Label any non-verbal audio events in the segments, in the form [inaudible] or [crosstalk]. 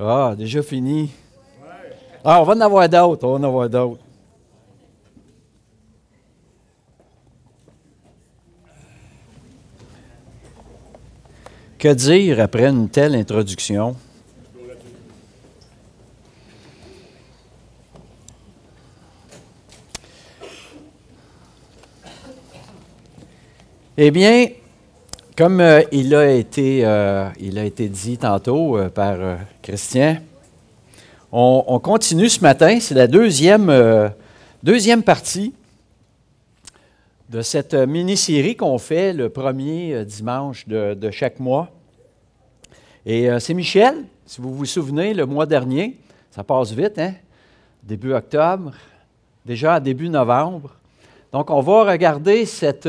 Ah, déjà fini. Ah, on va en avoir d'autres, on va en avoir d'autres. Que dire après une telle introduction? Eh bien, comme euh, il, a été, euh, il a été dit tantôt euh, par Christian, on, continue ce matin. C'est la deuxième, partie de cette mini-série qu'on fait le premier dimanche de, de chaque mois. Et c'est Michel, si vous vous souvenez, le mois dernier, ça passe vite, hein? Début octobre, déjà début novembre. Donc, on va regarder cette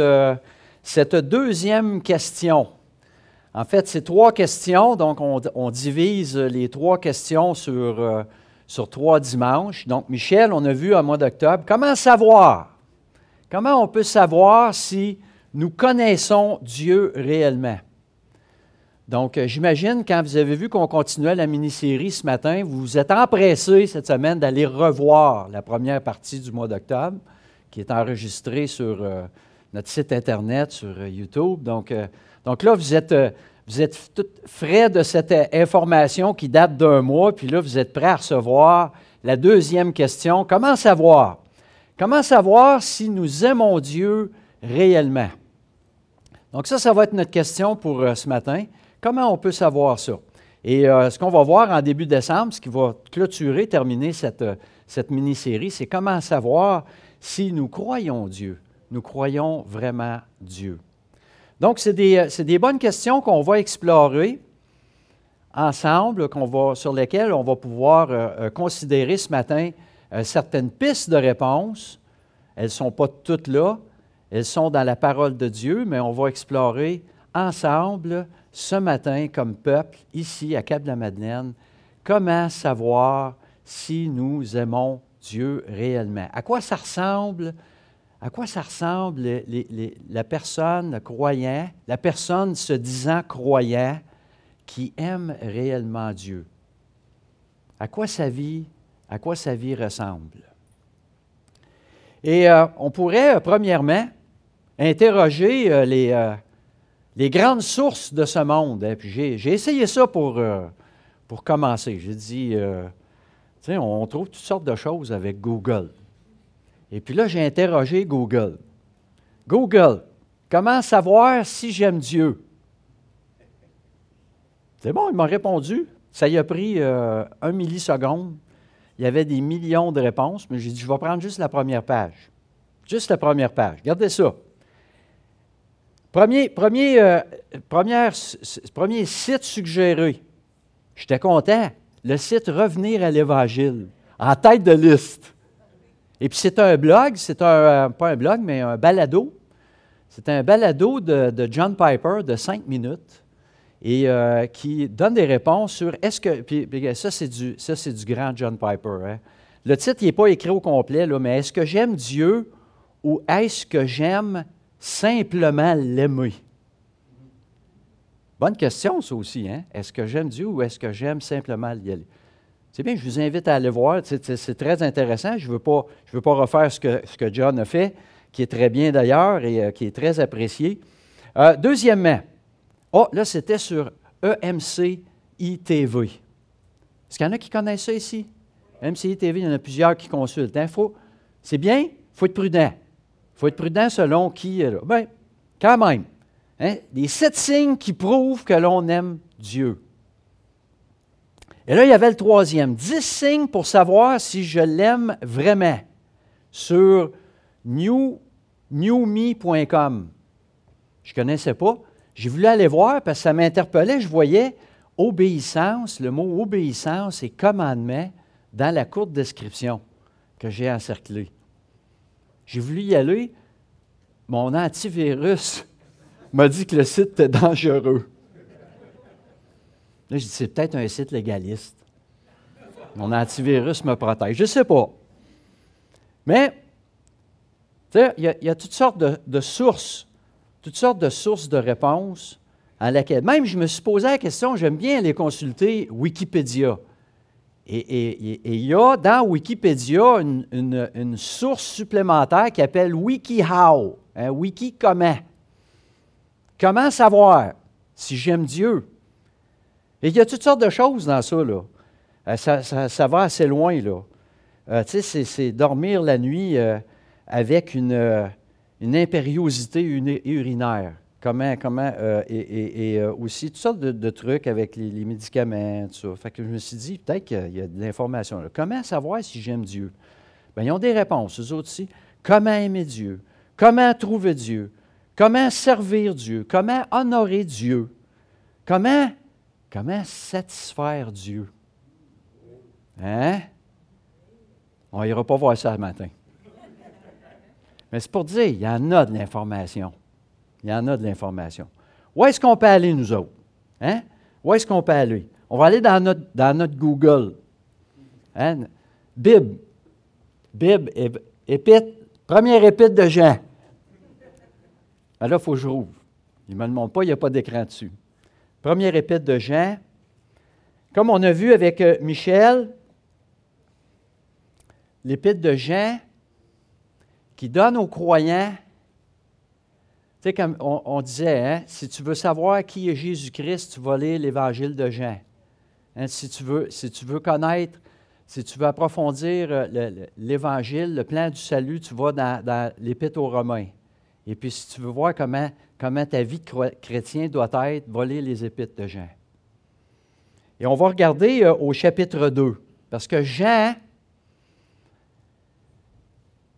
cette deuxième question. En fait, c'est trois questions, donc on, divise les trois questions sur, euh, sur trois dimanches. Donc, Michel, on a vu au mois d'octobre, comment savoir? Comment on peut savoir si nous connaissons Dieu réellement? Donc, euh, j'imagine, quand vous avez vu qu'on continuait la mini-série ce matin, vous vous êtes empressé cette semaine d'aller revoir la première partie du mois d'octobre, qui est enregistrée sur, euh, notre site Internet, sur euh, YouTube. Donc, euh, donc là, vous êtes, euh, vous êtes tout frais de cette information qui date d'un mois, puis là, vous êtes prêt à recevoir la deuxième question. Comment savoir? Comment savoir si nous aimons Dieu réellement? Donc ça, ça va être notre question pour ce matin. Comment on peut savoir ça? Et ce qu'on va voir en début décembre, ce qui va clôturer, terminer cette, cette mini-série, c'est comment savoir si nous croyons Dieu nous croyons vraiment Dieu? Donc, c'est des, des, bonnes questions qu'on va explorer ensemble, qu'on va, sur lesquelles on va pouvoir euh, euh, considérer ce matin euh, certaines pistes de réponse. Elles ne sont pas toutes là, elles sont dans la parole de Dieu, mais on va explorer ensemble ce matin comme peuple, ici à Cap-de-la-Madeleine, comment savoir si nous aimons Dieu réellement? À quoi ça ressemble à quoi ça ressemble la personne croyant, la personne se disant croyant, qui aime réellement Dieu? À quoi sa vie, à quoi sa vie ressemble? Et euh, on pourrait, euh, premièrement, interroger euh, les, grandes sources de ce monde. J'ai essayé ça pour, pour commencer. J'ai dit, on trouve toutes sortes de choses avec Google. Et puis là, j'ai interrogé Google. Google, comment savoir si j'aime Dieu? C'est bon, il m'a répondu. Ça y a pris euh, un milliseconde. Il y avait des millions de réponses, mais j'ai dit, je vais prendre juste la première page. Juste la première page. Regardez ça. Premier, premier, euh, premier site suggéré. J'étais content. Le site Revenir à l'Évangile, en tête de liste. Et puis c'est un blog, c'est un, euh, pas un blog, mais un balado. C'est un balado de, John Piper de cinq minutes et euh, qui donne des réponses sur est-ce que. Puis, ça, c'est du, du grand John Piper. Hein. Le titre n'est pas écrit au complet, là, mais est-ce que j'aime Dieu ou est-ce que j'aime simplement l'aimer? Bonne question, ça aussi. Hein? Est-ce que j'aime Dieu ou est-ce que j'aime simplement l'aimer? C'est bien, je vous invite à aller voir. C'est très intéressant. Je ne veux, pas, refaire ce que, John a fait, qui est très bien d'ailleurs et euh, qui est très apprécié. Euh, deuxièmement, oh, là, c'était sur EMC ITV. Est-ce qu'il y en a qui connaissent ça ici? EMC ITV, il y en a plusieurs qui consultent. Hein? c'est bien, il faut être prudent. Il faut être prudent selon qui est là. Bien, quand même. Hein? Les sept signes qui prouvent que l'on aime Dieu. Et là, il y avait le troisième. Dix signes pour savoir si je l'aime vraiment sur new, newme.com. Je ne connaissais pas. J'ai voulu aller voir parce que ça m'interpellait. Je voyais obéissance, le mot obéissance et commandement dans la courte description que j'ai encerclée. J'ai voulu y aller. Mon antivirus [laughs] m'a dit que le site était dangereux. Là, je dis, c'est peut-être un site légaliste. Mon antivirus me protège. Je ne sais pas. Mais, tu sais, il y, a toutes sortes de, sources, toutes sortes de sources de réponses à laquelle, même je me suis posé la question, j'aime bien aller consulter Wikipédia. Et il y a dans Wikipédia une, source supplémentaire qui s'appelle WikiHow. Hein, wiki comment. Comment savoir si j'aime Dieu? Et il y a toutes sortes de choses dans ça. Là. Euh, ça, va assez loin. Là. Euh, tu sais, c'est dormir la nuit euh, avec une, impériosité urinaire. Comment, comment, et, aussi toutes sortes de, trucs avec les, médicaments, ça. Fait que je me suis dit, peut-être qu'il y a de l'information. Comment savoir si j'aime Dieu? Bien, ils ont des réponses, eux autres aussi. Comment aimer Dieu? Comment trouver Dieu? Comment servir Dieu? Comment honorer Dieu? Comment, comment satisfaire Dieu? Hein? On n'ira pas voir ça le matin. Mais c'est pour dire, il y en a de l'information. Il y en a de l'information. Où est-ce qu'on peut aller, nous autres? Hein? Où est-ce qu'on peut aller? On va aller dans notre, dans notre Google. Hein? Bib. Bib, épître, première épître de Jean. Ben là, il faut que je rouvre. Il ne me le montre pas, il n'y a pas d'écran dessus. Première épître de Jean. Comme on a vu avec euh, Michel, l'épître de Jean qui donne aux croyants tu sais, comme on, disait, hein, si tu veux savoir qui est Jésus-Christ, tu vas lire l'Évangile de Jean. Hein, si, tu veux, connaître, si tu veux approfondir euh, l'Évangile, le, plan du salut, tu vas dans, l'Épître aux Romains. Et puis, si tu veux voir comment, comment ta vie de chrétien doit être, va lire les Épîtres de Jean. Et on va regarder euh, au chapitre 2, parce que Jean,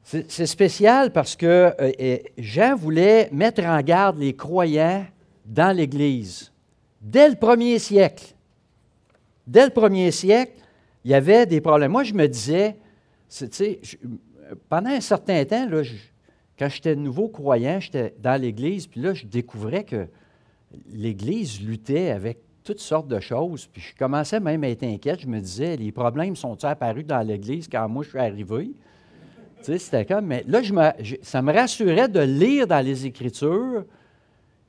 c'est spécial parce que euh, Jean voulait mettre en garde les croyants dans l'Église. Dès le premier siècle, dès le premier siècle, il y avait des problèmes. Moi, je me disais, pendant un certain temps, là, quand j'étais nouveau croyant, j'étais dans l'Église, puis là, je découvrais que l'Église luttait avec toutes sortes de choses. Puis je commençais même à être inquiète. Je me disais, les problèmes sont-ils apparus dans l'Église quand moi je suis arrivé? c'était comme, mais là, ça me rassurait de lire dans les Écritures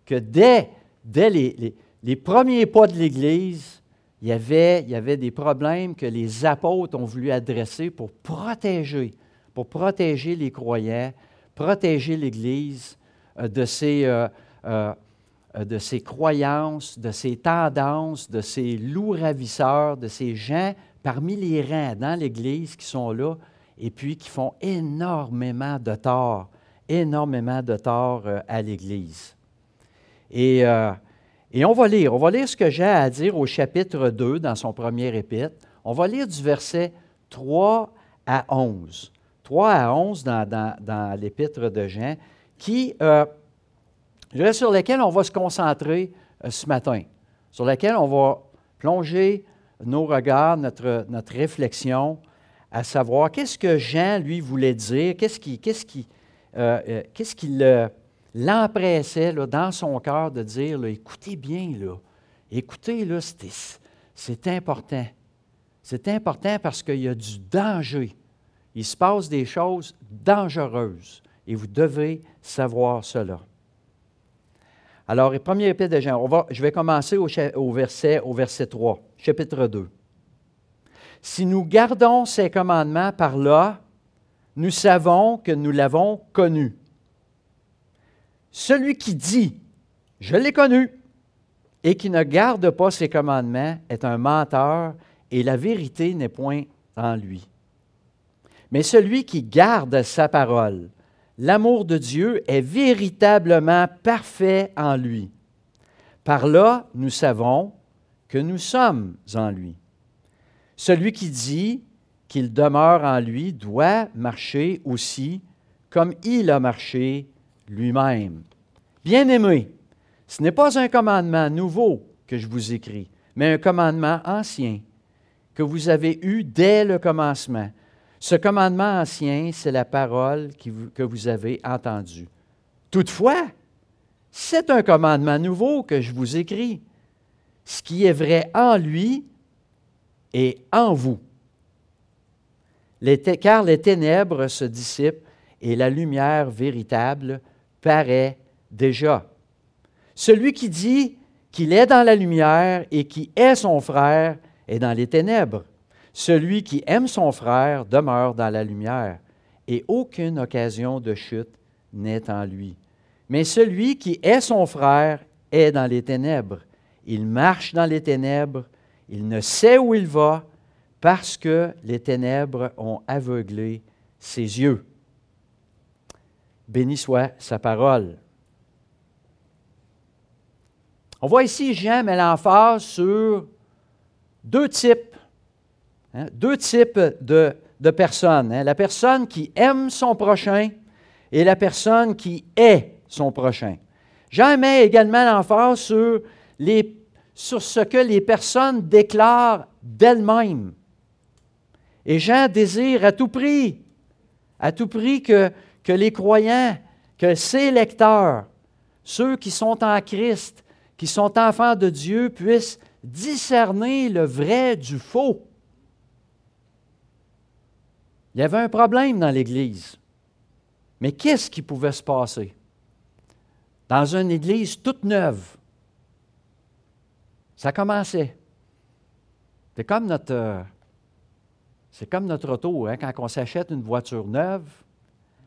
que dès, dès les, premiers pas de l'Église, il y, avait, il y avait des problèmes que les apôtres ont voulu adresser pour protéger, pour protéger les croyants, protéger l'Église euh, de ses, euh, euh, de ses croyances, de ses tendances, de ses loups ravisseurs, de ces gens parmi les rangs dans l'Église qui sont là, et puis qui font énormément de tort, énormément de tort à l'Église. Et, et, on va lire, on va lire ce que j'ai à dire au chapitre 2 dans son premier épître. On va lire du verset 3 à 11. 3 à 11 dans, l'épître de Jean, euh, sur lesquels on va se concentrer ce matin, sur lesquels on va plonger nos regards, notre, réflexion à savoir qu'est-ce que Jean, lui, voulait dire, qu'est-ce qui, qui, euh, euh, qu'est-ce qui l'empressait dans son cœur de dire, écoutez bien, là, écoutez, là, c'est important. C'est important parce qu'il y a du danger. Il se passe des choses dangereuses et vous devez savoir cela. Alors, premier épître de Jean, je vais commencer au, au, verset, au verset 3, chapitre 2. Si nous gardons ces commandements par là, nous savons que nous l'avons connu. Celui qui dit Je l'ai connu et qui ne garde pas ses commandements est un menteur et la vérité n'est point en lui. Mais celui qui garde sa parole, l'amour de Dieu est véritablement parfait en lui. Par là, nous savons que nous sommes en lui. Celui qui dit qu'il demeure en lui doit marcher aussi comme il a marché lui-même. Bien-aimé, ce n'est pas un commandement nouveau que je vous écris, mais un commandement ancien que vous avez eu dès le commencement. Ce commandement ancien, c'est la parole que vous avez entendue. Toutefois, c'est un commandement nouveau que je vous écris. Ce qui est vrai en lui et en vous. car les ténèbres se dissipent et la lumière véritable paraît déjà. Celui qui dit qu'il est dans la lumière et qui est son frère est dans les ténèbres. Celui qui aime son frère demeure dans la lumière, et aucune occasion de chute n'est en lui. Mais celui qui est son frère est dans les ténèbres. Il marche dans les ténèbres, il ne sait où il va, parce que les ténèbres ont aveuglé ses yeux. Béni soit sa parole. On voit ici Jean met l'emphase sur deux types, hein, deux types de, personnes. Hein? la personne qui aime son prochain et la personne qui est son prochain. Jean met également l'emphase sur, ce que les personnes déclarent d'elles-mêmes. Et Jean désire à tout prix, à tout prix que, que les croyants, que ses lecteurs, ceux qui sont en Christ, qui sont enfants de Dieu puissent discerner le vrai du faux. Il y avait un problème dans l'Église. Mais qu'est-ce qui pouvait se passer? Dans une Église toute neuve, ça commençait. C'est comme notre, c'est comme notre auto, hein, quand on s'achète une voiture neuve,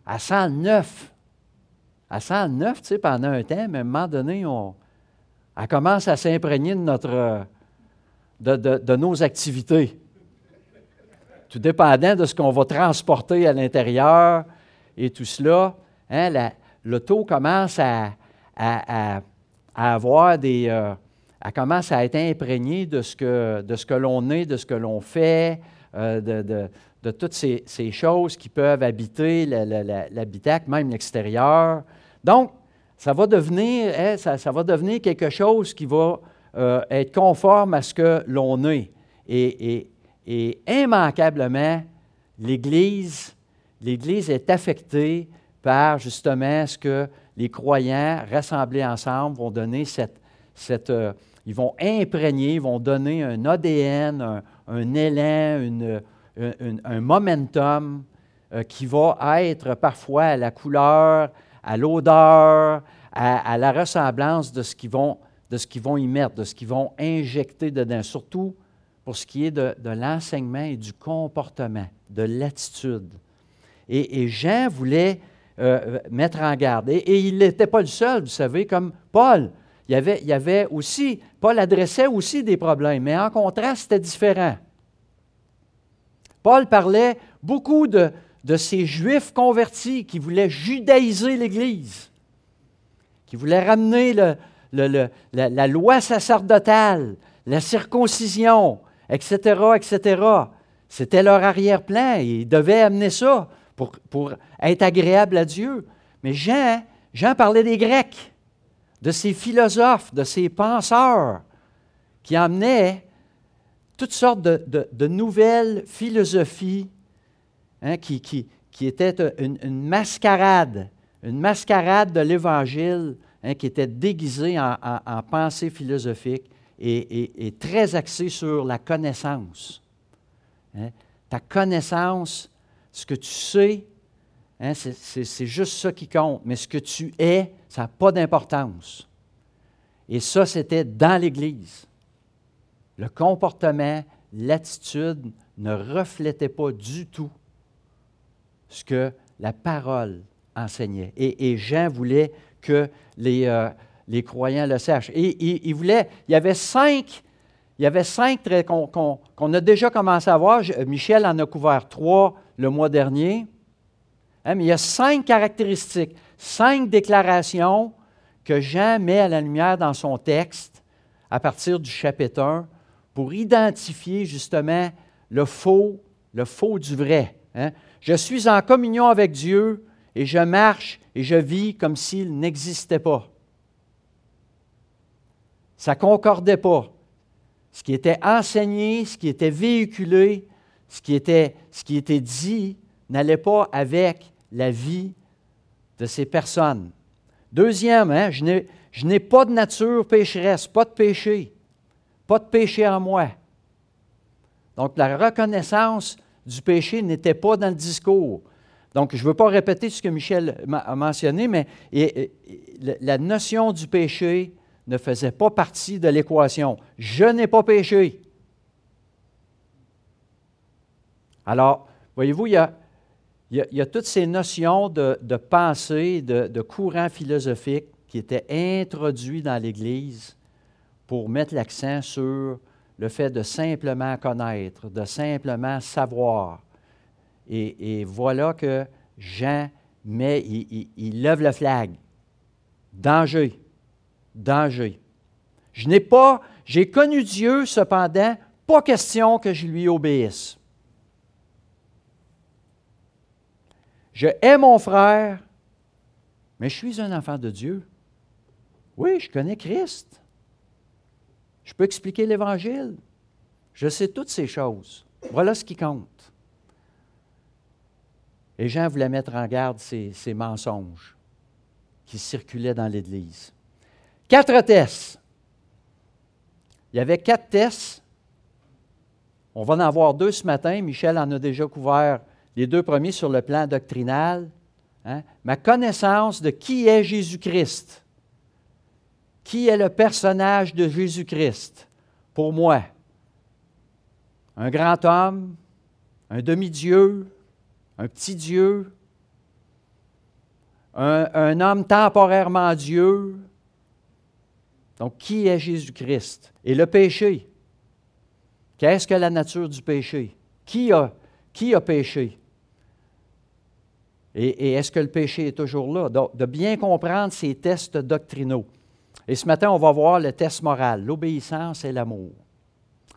à 109. À 109, tu sais, pendant un temps, mais à un moment donné, on, elle commence à s'imprégner de, de, nos activités. Tout dépendant de ce qu'on va transporter à l'intérieur et tout cela, hein, l'auto commence à, avoir des. Euh, commence à être imprégnée de ce que, que l'on est, de ce que l'on fait, euh, de, toutes ces, ces, choses qui peuvent habiter l'habitacle, même l'extérieur. Donc, ça va devenir, hein, ça, va devenir quelque chose qui va euh, être conforme à ce que l'on est. Et, immanquablement, l'Église, l'Église est affectée par justement ce que les croyants rassemblés ensemble vont donner cette, cette euh, ils vont imprégner, ils vont donner un ADN, un, élan, un momentum euh, qui va être parfois à la couleur, à l'odeur, à, la ressemblance de ce qu'ils vont, de ce qu'ils vont y mettre, de ce qu'ils vont injecter dedans, surtout pour ce qui est de, l'enseignement et du comportement, de l'attitude. Et, Jean voulait euh, mettre en garde. Et, il n'était pas le seul, vous savez, comme Paul. Il y, avait, il avait aussi, Paul adressait aussi des problèmes, mais en contraste, c'était différent. Paul parlait beaucoup de, de ces Juifs convertis qui voulaient judaïser l'Église, qui voulaient ramener la, loi sacerdotale, la circoncision, etc., etc. C'était leur arrière-plan. Ils devaient amener ça pour, être agréable à Dieu. Mais Jean, Jean parlait des Grecs, de ces philosophes, de ces penseurs qui amenaient toutes sortes de nouvelles philosophies Hein, qui, était une, mascarade, une mascarade de l'Évangile hein, qui était déguisée en, pensée philosophique et, très axée sur la connaissance. Hein? Ta connaissance, ce que tu sais, c'est juste ça qui compte, mais ce que tu es, ça n'a pas d'importance. Et ça, c'était dans l'Église. Le comportement, l'attitude ne reflétaient pas du tout ce que la parole enseignait. Et, Jean voulait que les, euh, les, croyants le sachent. Et, il voulait, il y avait cinq, il y avait cinq traits qu'on a déjà commencé à voir. Michel en a couvert trois le mois dernier. Hein, mais il y a cinq caractéristiques, cinq déclarations que Jean met à la lumière dans son texte à partir du chapitre 1 pour identifier justement le faux, le faux du vrai. Hein. Je suis en communion avec Dieu et je marche et je vis comme s'il n'existait pas. Ça ne concordait pas. Ce qui était enseigné, ce qui était véhiculé, ce qui était, ce qui était dit n'allait pas avec la vie de ces personnes. Deuxième, hein, je n'ai pas de nature pécheresse, pas de péché, pas de péché en moi. Donc la reconnaissance du péché n'était pas dans le discours. Donc, je ne veux pas répéter ce que Michel a mentionné, mais la notion du péché ne faisait pas partie de l'équation. Je n'ai pas péché. Alors, voyez-vous, il y a, toutes ces notions de, pensée, de, de, courant philosophique qui étaient introduits dans l'Église pour mettre l'accent sur le fait de simplement connaître, de simplement savoir. Et, voilà que Jean met, il, il lève le flag. Danger, danger. Je n'ai pas, j'ai connu Dieu, cependant, pas question que je lui obéisse. Je hais mon frère, mais je suis un enfant de Dieu. Oui, je connais Christ. Je peux expliquer l'Évangile. Je sais toutes ces choses. Voilà ce qui compte. Et Jean voulait mettre en garde ces, ces mensonges qui circulaient dans l'Église. Quatre tests. Il y avait quatre tests. On va en avoir deux ce matin. Michel en a déjà couvert les deux premiers sur le plan doctrinal. Hein. Ma connaissance de qui est Jésus-Christ. Qui est le personnage de Jésus-Christ pour moi? Un grand homme, un demi-dieu, un petit Dieu, un, un, homme temporairement Dieu. Donc, qui est Jésus-Christ? Et le péché. Qu'est-ce que la nature du péché? Qui a, qui a péché? Et, est-ce que le péché est toujours là? Donc, de bien comprendre ces tests doctrinaux. Et ce matin, on va voir le test moral, l'obéissance et l'amour.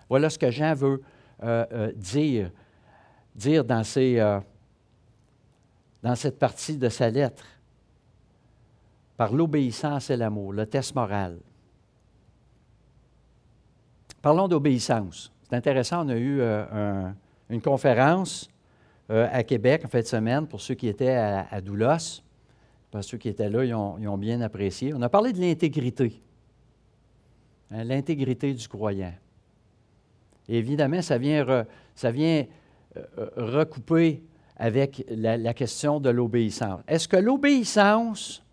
Voilà ce que Jean veut euh, euh, dire, dire dans, euh, dans cette partie de sa lettre. Par l'obéissance et l'amour, le test moral. Parlons d'obéissance. C'est intéressant, on a eu une conférence euh, à Québec en fin de semaine pour ceux qui étaient à, Doulos. Parce ceux qui étaient là, ils ont, bien apprécié. On a parlé de l'intégrité. Hein, l'intégrité du croyant. évidemment, ça vient, ça vient euh, euh, recouper avec la, question de l'obéissance. Est-ce que l'obéissance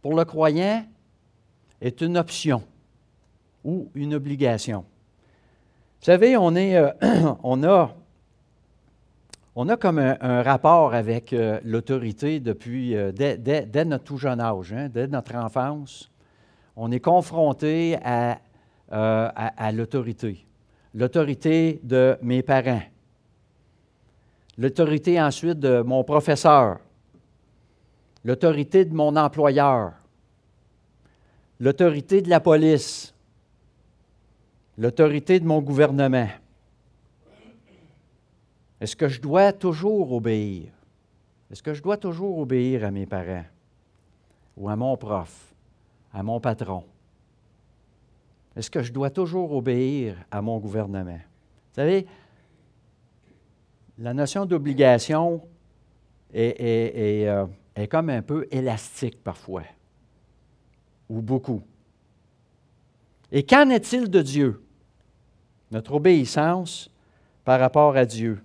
pour le croyant est une option? Ou une obligation? Vous savez, on, [clears throat] on a comme un, rapport avec euh, l'autorité depuis, euh, dès, notre tout jeune âge, hein, dès notre enfance. On est confronté euh, à l'autorité. L'autorité de mes parents. L'autorité ensuite de mon professeur. L'autorité de mon employeur. L'autorité de la police. L'autorité de mon gouvernement. Est-ce que je dois toujours obéir? Est-ce que je dois toujours obéir à mes parents ou à mon prof, à mon patron? Est-ce que je dois toujours obéir à mon gouvernement? Vous savez, la notion d'obligation est, euh, comme un peu élastique parfois, ou beaucoup. Et qu'en est-il de Dieu? Notre obéissance par rapport à Dieu.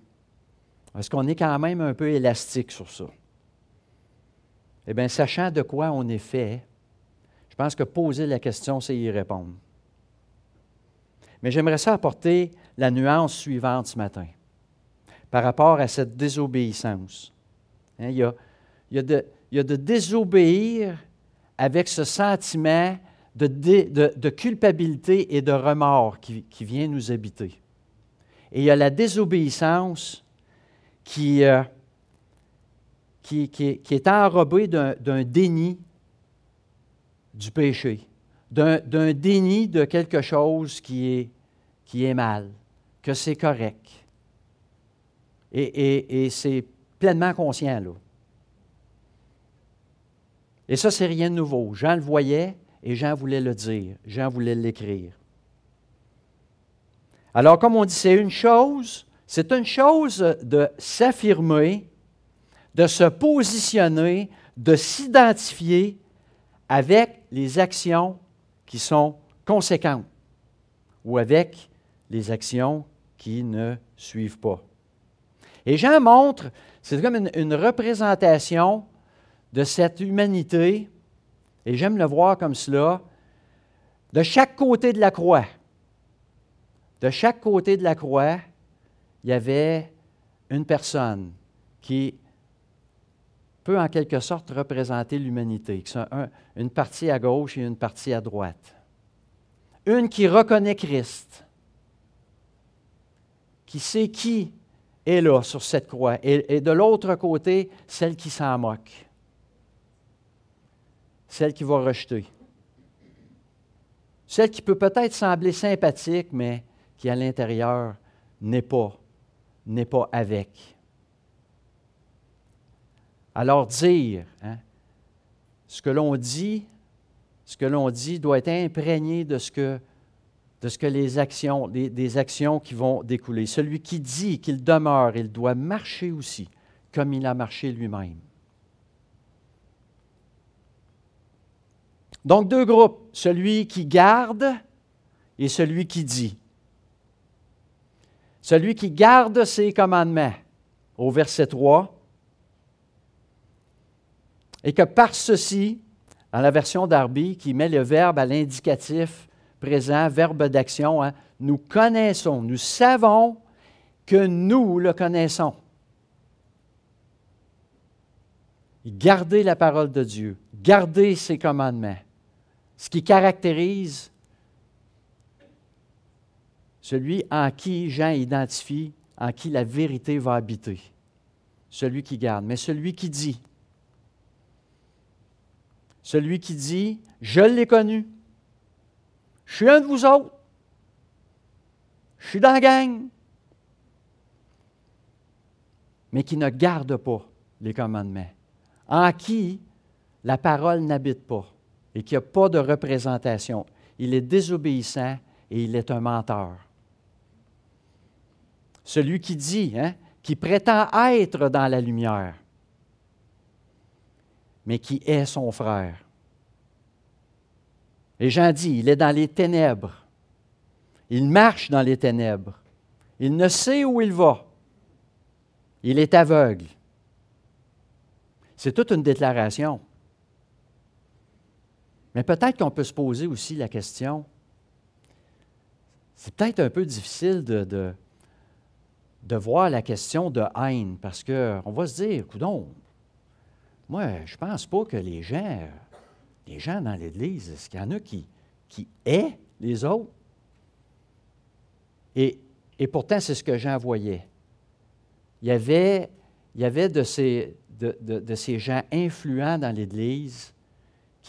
Est-ce qu'on est quand même un peu élastique sur ça? Eh bien, sachant de quoi on est fait, je pense que poser la question, c'est y répondre. Mais j'aimerais ça apporter la nuance suivante ce matin par rapport à cette désobéissance. Hein, il, y a, de, désobéir avec ce sentiment de, culpabilité et de remords qui, vient nous habiter. Et il y a la désobéissance euh, qui, qui, qui, est enrobé d'un déni du péché, d'un déni de quelque chose qui est, mal, que c'est correct. Et, et, et c'est pleinement conscient, là. Et ça, c'est rien de nouveau. Jean le voyait et Jean voulait le dire. Jean voulait l'écrire. Alors, comme on dit, c'est une chose c'est une chose de s'affirmer, de se positionner, de s'identifier avec les actions qui sont conséquentes ou avec les actions qui ne suivent pas. Et Jean montre, c'est comme une, une, représentation de cette humanité, et j'aime le voir comme cela, de chaque côté de la croix. De chaque côté de la croix, il y avait une personne qui peut en quelque sorte représenter l'humanité, qui une partie à gauche et une partie à droite. Une qui reconnaît Christ, qui sait qui est là sur cette croix, et, de l'autre côté, celle qui s'en moque, celle qui va rejeter, celle qui peut peut-être sembler sympathique, mais qui à l'intérieur n'est pas, n'est pas avec. Alors dire, hein, ce que l'on dit, ce que l'on dit doit être imprégné de ce que, les actions, des actions qui vont découler. Celui qui dit qu'il demeure, il doit marcher aussi comme il a marché lui-même. Donc deux groupes, celui qui garde et celui qui dit. Celui qui garde ses commandements, au verset 3, et que par ceci, dans la version d'Arby, qui met le verbe à l'indicatif présent, verbe d'action, hein, nous connaissons, nous savons que nous le connaissons. Gardez la parole de Dieu, gardez ses commandements. Ce qui caractérise celui en qui Jean identifie, en qui la vérité va habiter. Celui qui garde. Mais celui qui dit, celui qui dit, je l'ai connu. Je suis un de vous autres. Je suis dans la gang. Mais qui ne garde pas les commandements. En qui la parole n'habite pas et qui n'a pas de représentation. Il est désobéissant et il est un menteur. Celui qui dit, hein, qui prétend être dans la lumière, mais qui est son frère. Et Jean dit, il est dans les ténèbres. Il marche dans les ténèbres. Il ne sait où il va. Il est aveugle. C'est toute une déclaration. Mais peut-être qu'on peut se poser aussi la question, c'est peut-être un peu difficile de, voir la question de haine, parce qu'on va se dire, coudon, moi, je ne pense pas que les gens, les gens dans l'Église, est-ce qu'il y en a qui, qui aient les autres? Et, pourtant, c'est ce que Jean voyait. Il y avait, de, ces gens influents dans l'Église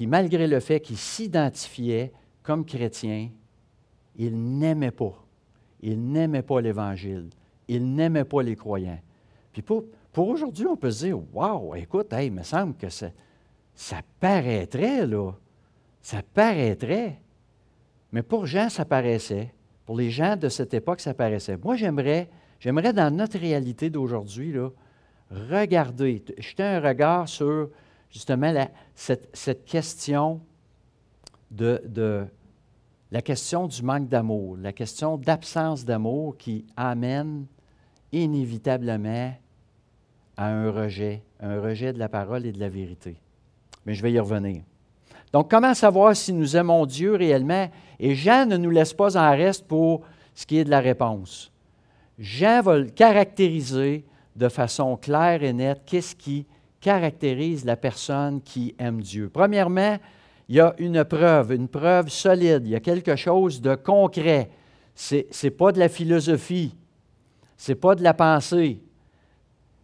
qui, malgré le fait qu'ils s'identifiaient comme chrétiens, ils n'aimaient pas. Ils n'aimaient pas l'Évangile. Ils n'aimaient pas les croyants. Puis pour, aujourd'hui, on peut se dire Waouh, écoute, il me semble que ça, ça paraîtrait, là. Ça paraîtrait. Mais pour Jean, ça paraissait. Pour les gens de cette époque, ça paraissait. Moi, j'aimerais, j'aimerais dans notre réalité d'aujourd'hui, regarder, jeter un regard sur justement cette, question de, la question du manque d'amour, la question d'absence d'amour qui amène inévitablement à un rejet, un rejet de la parole et de la vérité. Mais je vais y revenir. Donc, comment savoir si nous aimons Dieu réellement? Et Jean ne nous laisse pas en reste pour ce qui est de la réponse. Jean va caractériser de façon claire et nette. Qu'est-ce qui caractérise la personne qui aime Dieu? Premièrement, il y a une preuve, une preuve solide. Il y a quelque chose de concret. Ce n'est pas de la philosophie. Ce n'est pas de la pensée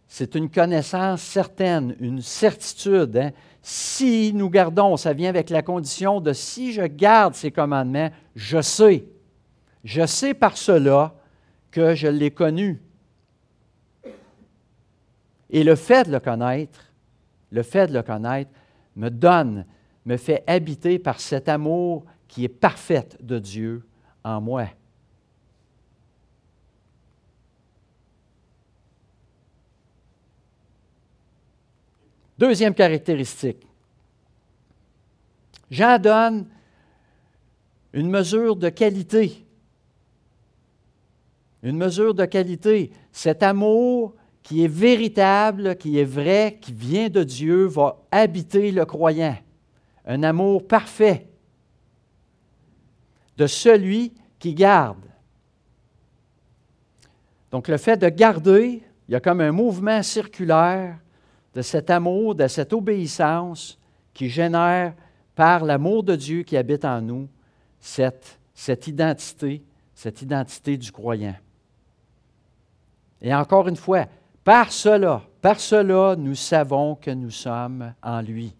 c'est une connaissance certaine, une certitude. Hein. Si nous gardons, ça vient avec la condition de si je garde ces commandements, je sais. Je sais par cela que je l'ai connu. Et le fait de le connaître, le fait de le connaître me donne, me fait habiter par cet amour qui est parfait de Dieu en moi. Deuxième caractéristique. Jean donne une mesure de qualité. Une mesure de qualité. Cet amour qui est véritable, qui est vrai, qui vient de Dieu, va habiter le croyant. Un amour parfait de celui qui garde. Donc le fait de garder il y a comme un mouvement circulaire de cet amour, de cette obéissance qui génère par l'amour de Dieu qui habite en nous cette, cette identité, cette identité du croyant. Et encore une fois, par cela, par cela, nous savons que nous sommes en lui.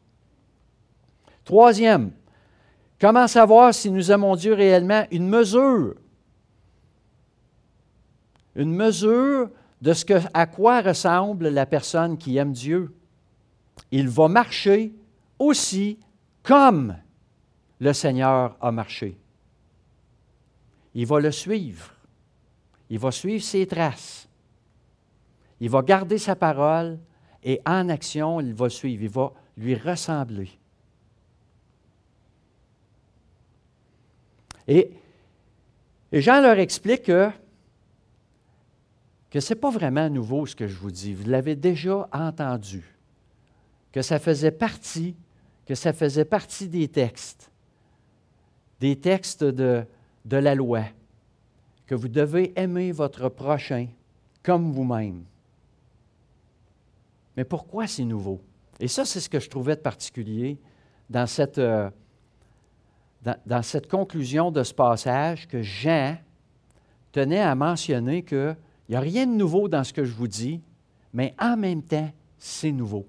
Troisième, comment savoir si nous aimons Dieu réellement? Une mesure. Une mesure de ce à quoi ressemble la personne qui aime Dieu. Il va marcher aussi comme le Seigneur a marché. Il va le suivre. Il va suivre ses traces. Il va garder sa parole et en action, il va suivre. Il va lui ressembler. Et, Jean leur explique que ce n'est pas vraiment nouveau ce que je vous dis. Vous l'avez déjà entendu, que ça faisait partie, que ça faisait partie des textes, des textes de la loi, que vous devez aimer votre prochain comme vous-même. Mais pourquoi c'est nouveau? Et ça, c'est ce que je trouvais de particulier dans cette, euh, dans, cette conclusion de ce passage, que Jean tenait à mentionner que il n'y a rien de nouveau dans ce que je vous dis, mais en même temps, c'est nouveau.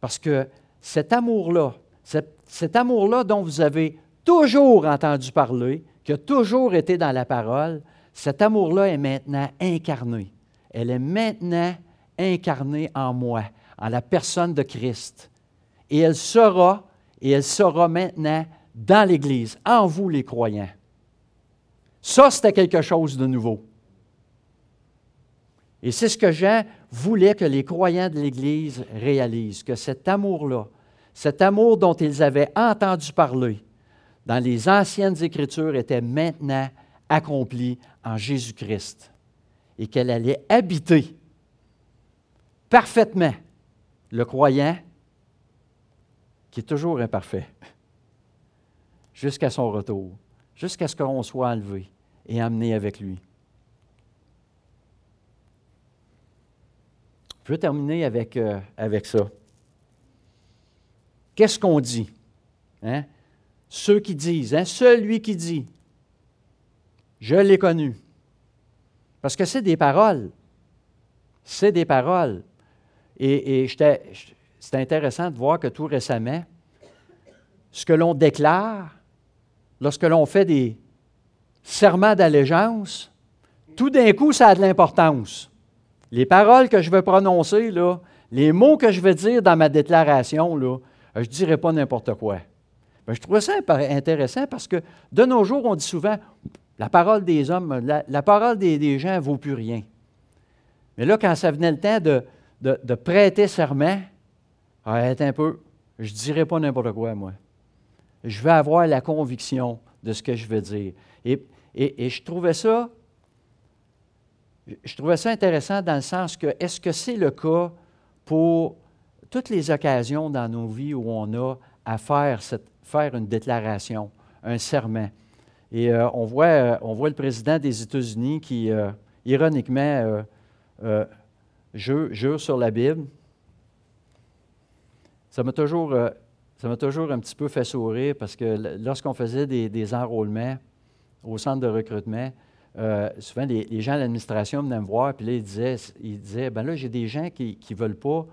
Parce que cet amour-là, cet, amour-là dont vous avez toujours entendu parler, qui a toujours été dans la parole, cet amour-là est maintenant incarné. Elle est maintenant incarnée en moi, en la personne de Christ. Et elle sera, et elle sera maintenant dans l'Église, en vous les croyants. Ça, c'était quelque chose de nouveau. Et c'est ce que Jean voulait que les croyants de l'Église réalisent, que cet amour-là, cet amour dont ils avaient entendu parler dans les anciennes Écritures était maintenant accompli en Jésus-Christ et qu'elle allait habiter parfaitement le croyant qui est toujours imparfait jusqu'à son retour, jusqu'à ce qu'on soit enlevé et emmené avec lui. Je veux terminer avec, euh, avec ça. Qu'est-ce qu'on dit? Hein? Ceux qui disent, hein? celui qui dit, je l'ai connu. Parce que c'est des paroles. C'est des paroles. Et, et c'est intéressant de voir que tout récemment, ce que l'on déclare, lorsque l'on fait des serments d'allégeance, tout d'un coup, ça a de l'importance les paroles que je vais prononcer, là, les mots que je vais dire dans ma déclaration, là, je ne dirai pas n'importe quoi. Je trouve ça intéressant parce que de nos jours, on dit souvent la parole des hommes, la, parole des, gens ne vaut plus rien. Mais là, quand ça venait le temps de, de, prêter serment, arrête un peu, je ne dirai pas n'importe quoi, moi. Je vais avoir la conviction de ce que je veux dire. Et, je trouvais ça je trouvais ça intéressant dans le sens que est-ce que c'est le cas pour toutes les occasions dans nos vies où on a à faire, cette, une déclaration, un serment? Et euh, on, voit, euh, on voit le président des États-Unis qui, euh, ironiquement, jure, sur la Bible. Ça m'a toujours, ça toujours un petit peu fait sourire parce que lorsqu'on faisait des, des enrôlements au centre de recrutement, euh, souvent, les, gens de l'administration venaient me voir, puis là, ils disaient, ils disaient ben là, j'ai des gens qui ne veulent pas,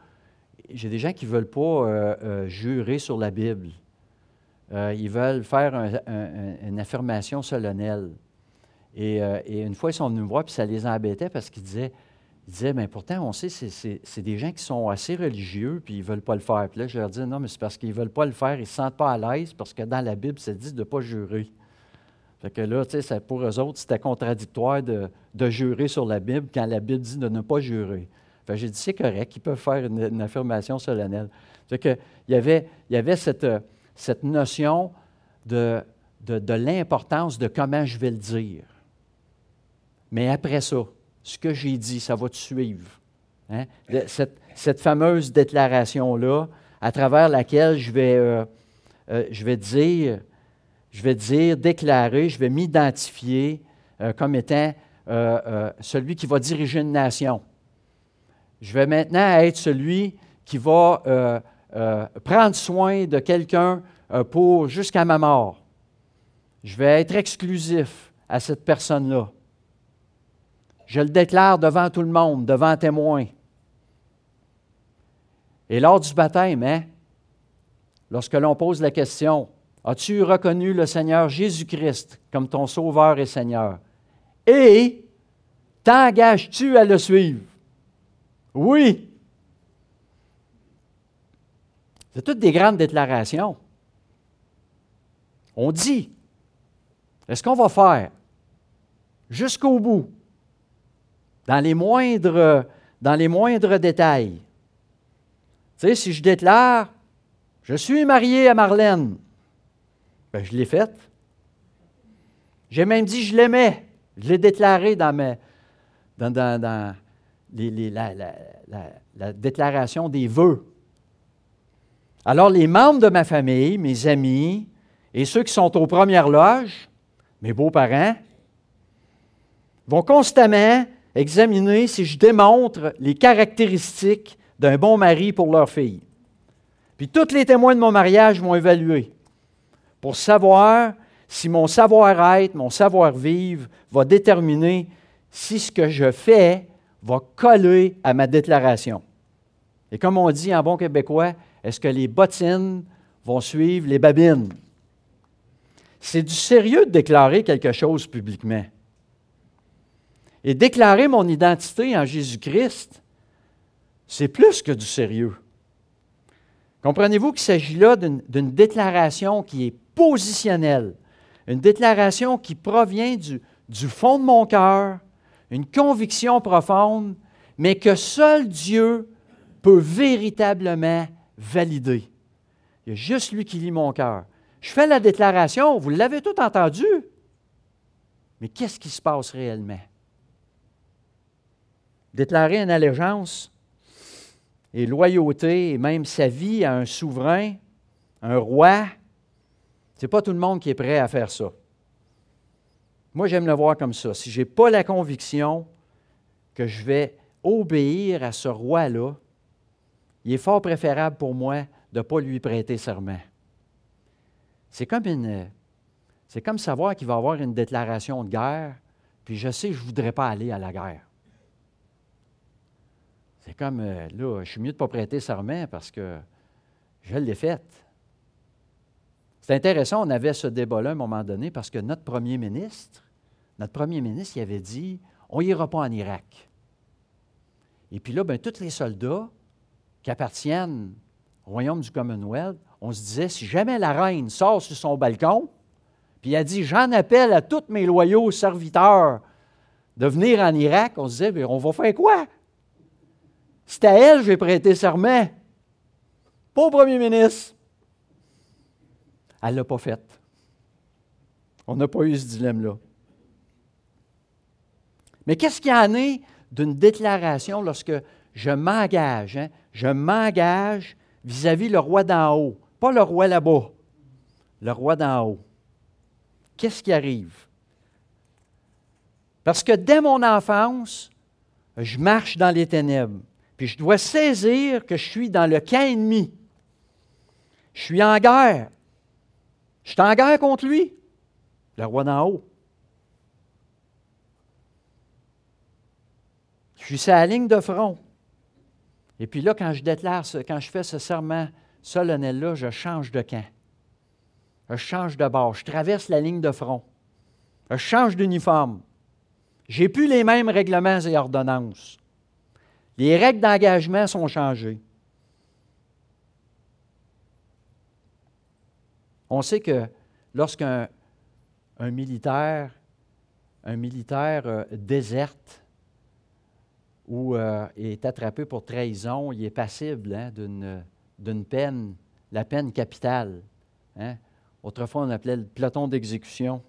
j'ai des gens qui veulent pas euh, euh, jurer sur la Bible. ils veulent faire une affirmation solennelle. Et, une fois, ils sont venus me voir, puis ça les embêtait parce qu'ils disaient, ils disaient, bien, pourtant, on sait, c'est des gens qui sont assez religieux, puis ils ne veulent pas le faire. Puis là, je leur dis, non, mais c'est parce qu'ils ne veulent pas le faire, ils ne se sentent pas à l'aise, parce que dans la Bible, c'est dit de ne pas jurer. Fait que là, tu sais, pour eux autres, c'était contradictoire de, jurer sur la Bible quand la Bible dit de ne pas jurer. Fait j'ai dit, c'est correct, ils peuvent faire une, affirmation solennelle. Fait que, il y avait, il y avait cette, cette notion de, de, l'importance de comment je vais le dire. Mais après ça, ce que j'ai dit, ça va te suivre. Hein? Cette, fameuse déclaration-là, à travers laquelle je vais, euh, euh, je vais dire je vais dire, déclarer, je vais m'identifier euh, comme étant celui qui va diriger une nation. Je vais maintenant être celui qui va prendre soin de quelqu'un pour jusqu'à ma mort. Je vais être exclusif à cette personne-là. Je le déclare devant tout le monde, devant témoin. Et lors du baptême, hein, lorsque l'on pose la question, as-tu reconnu le Seigneur Jésus-Christ comme ton Sauveur et Seigneur? Et t'engages-tu à le suivre? Oui. C'est toutes des grandes déclarations. On dit, est-ce qu'on va faire jusqu'au bout, dans les moindres, dans les moindres détails? Tu sais, si je déclare, je suis marié à Marlène, ben, je l'ai faite. J'ai même dit je l'aimais. Je l'ai déclaré dans, mes, dans, dans, la, déclaration des vœux. Alors, les membres de ma famille, mes amis et ceux qui sont aux premières loges, mes beaux-parents, vont constamment examiner si je démontre les caractéristiques d'un bon mari pour leur fille. Puis tous les témoins de mon mariage vont évaluer pour savoir si mon savoir-être, mon savoir-vivre va déterminer si ce que je fais va coller à ma déclaration. Et comme on dit en bon québécois, est-ce que les bottines vont suivre les babines? C'est du sérieux de déclarer quelque chose publiquement. Et déclarer mon identité en Jésus-Christ, c'est plus que du sérieux. Comprenez-vous qu'il s'agit là d'une déclaration qui est positionnelle, une déclaration qui provient du, fond de mon cœur, une conviction profonde, mais que seul Dieu peut véritablement valider. Il y a juste lui qui lit mon cœur. Je fais la déclaration, vous l'avez tout entendu, mais qu'est-ce qui se passe réellement? Déclarer une allégeance, et loyauté et même sa vie à un souverain, un roi, ce n'est pas tout le monde qui est prêt à faire ça. Moi, j'aime le voir comme ça. Si je n'ai pas la conviction que je vais obéir à ce roi-là, il est fort préférable pour moi de ne pas lui prêter serment. C'est comme, une, c'est comme savoir qu'il va y avoir une déclaration de guerre, puis je sais que je ne voudrais pas aller à la guerre. Comme, euh, là, je suis mieux de ne pas prêter serment parce que je l'ai fait. C'est intéressant, on avait ce débat-là à un moment donné parce que notre premier ministre, notre premier ministre, il avait dit on n'ira pas en Irak. Et puis là, bien, tous les soldats qui appartiennent au royaume du Commonwealth, on se disait si jamais la reine sort sur son balcon, puis elle dit J'en appelle à tous mes loyaux serviteurs de venir en Irak, on se disait On va faire quoi? C'est à elle que j'ai prêté serment, pas au premier ministre. Elle ne l'a pas fait. On n'a pas eu ce dilemme-là. Mais qu'est-ce qu'il y en est d'une déclaration lorsque je m'engage? Hein? Je m'engage vis-à-vis le roi d'en haut, pas le roi là-bas, le roi d'en haut. Qu'est-ce qui arrive? Parce que dès mon enfance, je marche dans les ténèbres. Puis je dois saisir que je suis dans le camp ennemi. Je suis en guerre. Je suis en guerre contre lui, le roi d'en haut. Je suis sur la ligne de front. Et puis là, quand je déclare, quand je fais ce serment solennel-là, je change de camp. Je change de bord. Je traverse la ligne de front. Je change d'uniforme. Je n'ai plus les mêmes règlements et ordonnances. Les règles d'engagement sont changées. On sait que lorsqu'un militaire, un militaire euh, déserte ou euh, est attrapé pour trahison, il est passible hein, d'une peine, la peine capitale. Hein. Autrefois, on appelait le peloton d'exécution.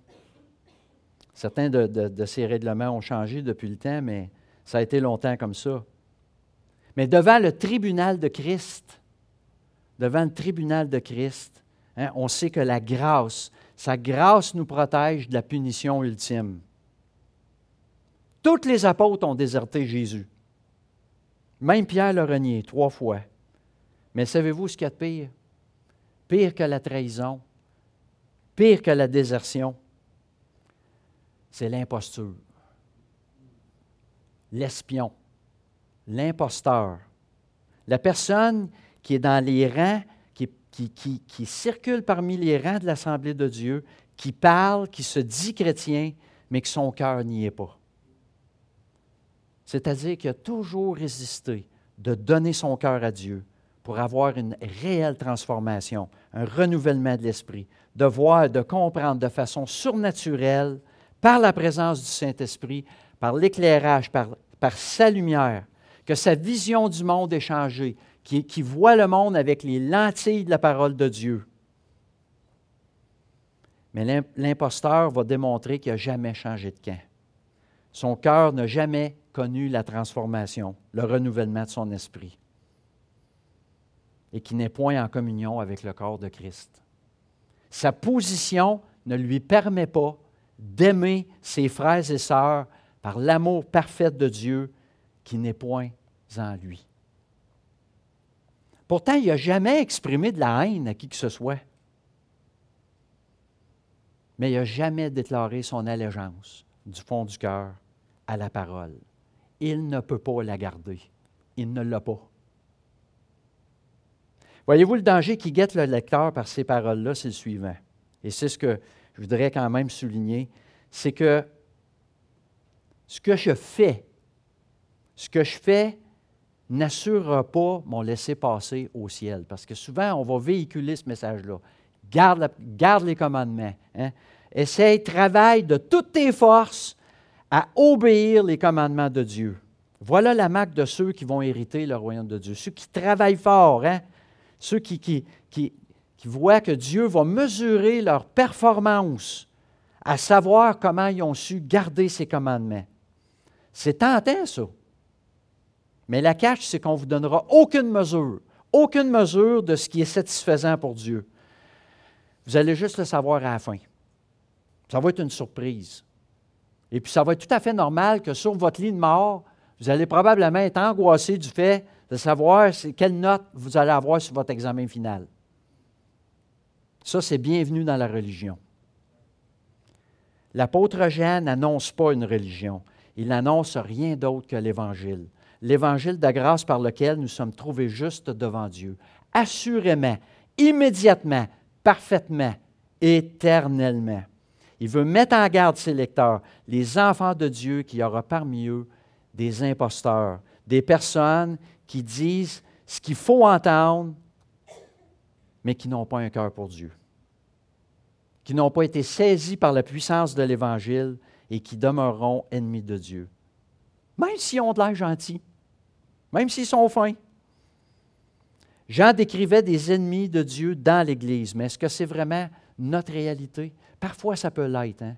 Certains de ces règlements ont changé depuis le temps, mais ça a été longtemps comme ça. Mais devant le tribunal de Christ, devant le tribunal de Christ, hein, on sait que la grâce, sa grâce nous protège de la punition ultime. Tous les apôtres ont déserté Jésus. Même Pierre l'a renié trois fois. Mais savez-vous ce qu'il y a de pire? Pire que la trahison, pire que la désertion, c'est l'imposture, l'espion, l'imposteur. La personne qui est dans les rangs, qui, circule parmi les rangs de l'Assemblée de Dieu, qui parle, qui se dit chrétien, mais que son cœur n'y est pas. C'est-à-dire qu'il a toujours résisté de donner son cœur à Dieu pour avoir une réelle transformation, un renouvellement de l'esprit, de voir, de comprendre de façon surnaturelle, par la présence du Saint-Esprit, par l'éclairage, par, sa lumière, que sa vision du monde est changée, qui, voit le monde avec les lentilles de la parole de Dieu. Mais l'imposteur va démontrer qu'il n'a jamais changé de camp. Son cœur n'a jamais connu la transformation, le renouvellement de son esprit, et qui n'est point en communion avec le corps de Christ. Sa position ne lui permet pas d'aimer ses frères et sœurs par l'amour parfait de Dieu qui n'est point en lui. Pourtant, il n'a jamais exprimé de la haine à qui que ce soit. Mais il n'a jamais déclaré son allégeance du fond du cœur à la parole. Il ne peut pas la garder. Il ne l'a pas. Voyez-vous, le danger qui guette le lecteur par ces paroles-là, c'est le suivant. Et c'est ce que je voudrais quand même souligner, c'est que ce que je fais, ce que je fais n'assurera pas mon laisser-passer au ciel. Parce que souvent, on va véhiculer ce message-là. Garde, les commandements. Hein? Essaye, travaille de toutes tes forces à obéir les commandements de Dieu. Voilà la marque de ceux qui vont hériter le royaume de Dieu. Ceux qui travaillent fort, hein? ceux qui, qui voient que Dieu va mesurer leur performance, à savoir comment ils ont su garder ses commandements. C'est tentant, ça. Mais la cache, c'est qu'on ne vous donnera aucune mesure, aucune mesure de ce qui est satisfaisant pour Dieu. Vous allez juste le savoir à la fin. Ça va être une surprise. Et puis, ça va être tout à fait normal que sur votre lit de mort, vous allez probablement être angoissé du fait de savoir quelle note vous allez avoir sur votre examen final. Ça, c'est bienvenu dans la religion. L'apôtre Jean n'annonce pas une religion. Il n'annonce rien d'autre que l'Évangile. L'Évangile de grâce par lequel nous sommes trouvés justes devant Dieu. Assurément, immédiatement, parfaitement, éternellement. Il veut mettre en garde ses lecteurs, les enfants de Dieu, qu'il y aura parmi eux des imposteurs, des personnes qui disent ce qu'il faut entendre, mais qui n'ont pas un cœur pour Dieu, qui n'ont pas été saisis par la puissance de l'Évangile et qui demeureront ennemis de Dieu. Même s'ils ont de l'air gentils, même s'ils sont fins. Jean décrivait des ennemis de Dieu dans l'Église, mais est-ce que c'est vraiment notre réalité? Parfois, ça peut l'être. Hein?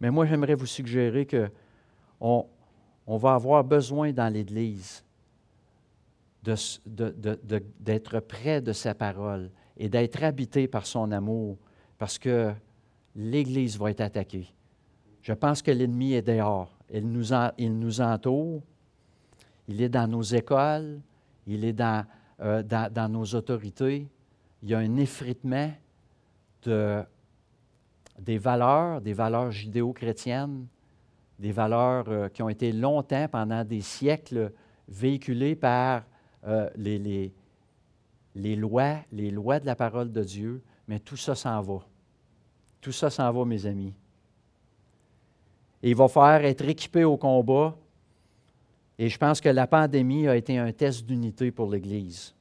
Mais moi, j'aimerais vous suggérer qu'on on va avoir besoin dans l'Église d'être près de sa parole et d'être habité par son amour, parce que l'Église va être attaquée. Je pense que l'ennemi est dehors. Il nous entoure. Il est dans nos écoles. Il est dans, euh, nos autorités. Il y a un effritement de, des valeurs, des valeurs judéo-chrétiennes, des valeurs euh, qui ont été longtemps, pendant des siècles, véhiculées par euh, les, lois, les lois de la parole de Dieu, mais tout ça s'en va. Tout ça s'en va, mes amis. Et il va faire être équipé au combat. Et je pense que la pandémie a été un test d'unité pour l'Église.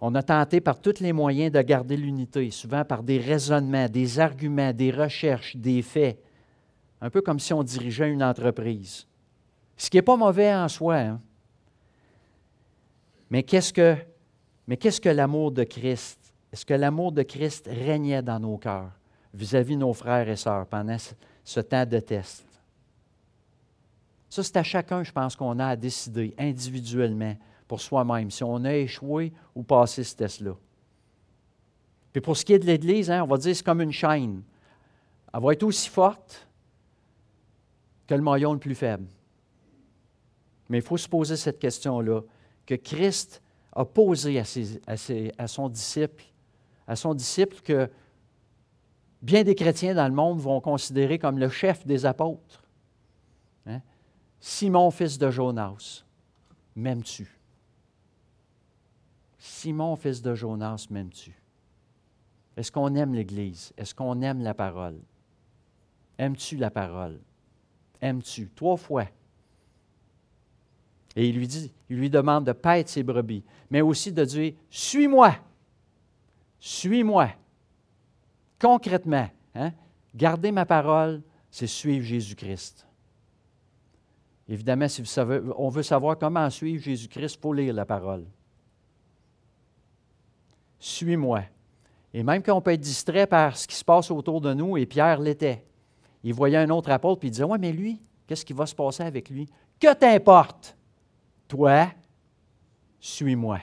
On a tenté par tous les moyens de garder l'unité, souvent par des raisonnements, des arguments, des recherches, des faits, un peu comme si on dirigeait une entreprise. Ce qui n'est pas mauvais en soi. Hein? Mais qu'est-ce que, mais qu'est-ce que l'amour de Christ? Est-ce que l'amour de Christ régnait dans nos cœurs vis-à-vis de nos frères et sœurs pendant ce temps de test? Ça, c'est à chacun, je pense, qu'on a à décider individuellement pour soi-même, si on a échoué ou passé ce test-là. Puis pour ce qui est de l'Église, hein, on va dire que c'est comme une chaîne. Elle va être aussi forte que le maillon le plus faible. Mais il faut se poser cette question-là, que Christ a posé à, à, son disciple, à son disciple que bien des chrétiens dans le monde vont considérer comme le chef des apôtres. Simon, fils de Jonas, m'aimes-tu? Simon, fils de Jonas, m'aimes-tu? Est-ce qu'on aime l'Église? Est-ce qu'on aime la parole? Aimes-tu la parole? Aimes-tu? Trois fois. Et il lui dit, il lui demande de paître ses brebis, mais aussi de dire Suis-moi. Suis-moi. Concrètement, hein? garder ma parole, c'est suivre Jésus-Christ. Évidemment, si on veut savoir comment suivre Jésus-Christ, il faut lire la parole. Suis-moi. Et même quand on peut être distrait par ce qui se passe autour de nous, et Pierre l'était. Il voyait un autre apôtre, puis il disait Ouais, mais lui, qu'est-ce qui va se passer avec lui? Que t'importe? Toi, suis-moi.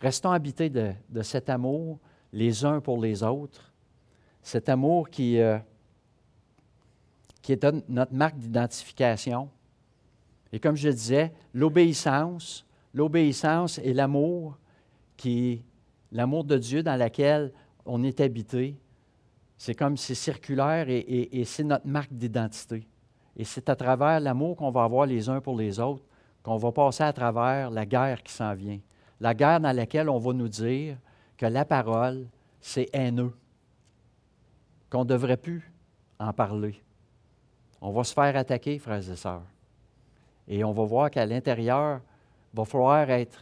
Restons habités de, cet amour les uns pour les autres, cet amour qui, euh, qui est notre marque d'identification. Et comme je disais, l'obéissance, l'obéissance et l'amour qui l'amour de Dieu dans lequel on est habité, c'est comme c'est circulaire et, c'est notre marque d'identité. Et c'est à travers l'amour qu'on va avoir les uns pour les autres qu'on va passer à travers la guerre qui s'en vient. La guerre dans laquelle on va nous dire que la parole, c'est haineux, qu'on ne devrait plus en parler. On va se faire attaquer, frères et sœurs. Et on va voir qu'à l'intérieur, il va falloir être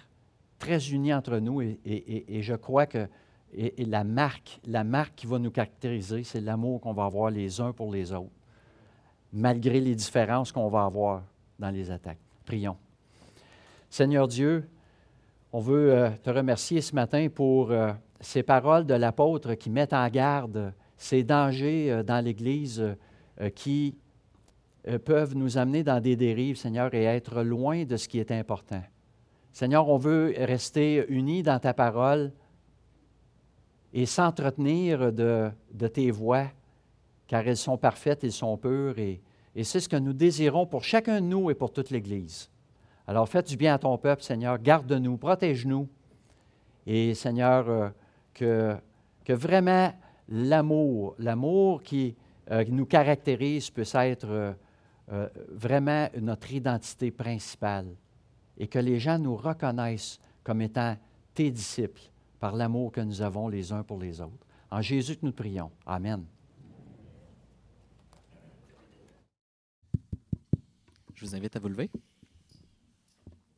très unis entre nous et, je crois que la, marque, qui va nous caractériser, c'est l'amour qu'on va avoir les uns pour les autres, malgré les différences qu'on va avoir dans les attaques. Prions. Seigneur Dieu, on veut euh, te remercier ce matin pour euh, ces paroles de l'apôtre qui mettent en garde ces dangers euh, dans l'Église qui peuvent nous amener dans des dérives, Seigneur, et être loin de ce qui est important. Seigneur, on veut rester unis dans ta parole et s'entretenir de, tes voies, car elles sont parfaites, elles sont pures, et, c'est ce que nous désirons pour chacun de nous et pour toute l'Église. Alors fais du bien à ton peuple, Seigneur, garde-nous, protège-nous, et Seigneur, euh, que, que vraiment l'amour, l'amour qui euh, nous caractérise puisse être euh, vraiment notre identité principale et que les gens nous reconnaissent comme étant tes disciples par l'amour que nous avons les uns pour les autres. En Jésus que nous prions. Amen. Je vous invite à vous lever.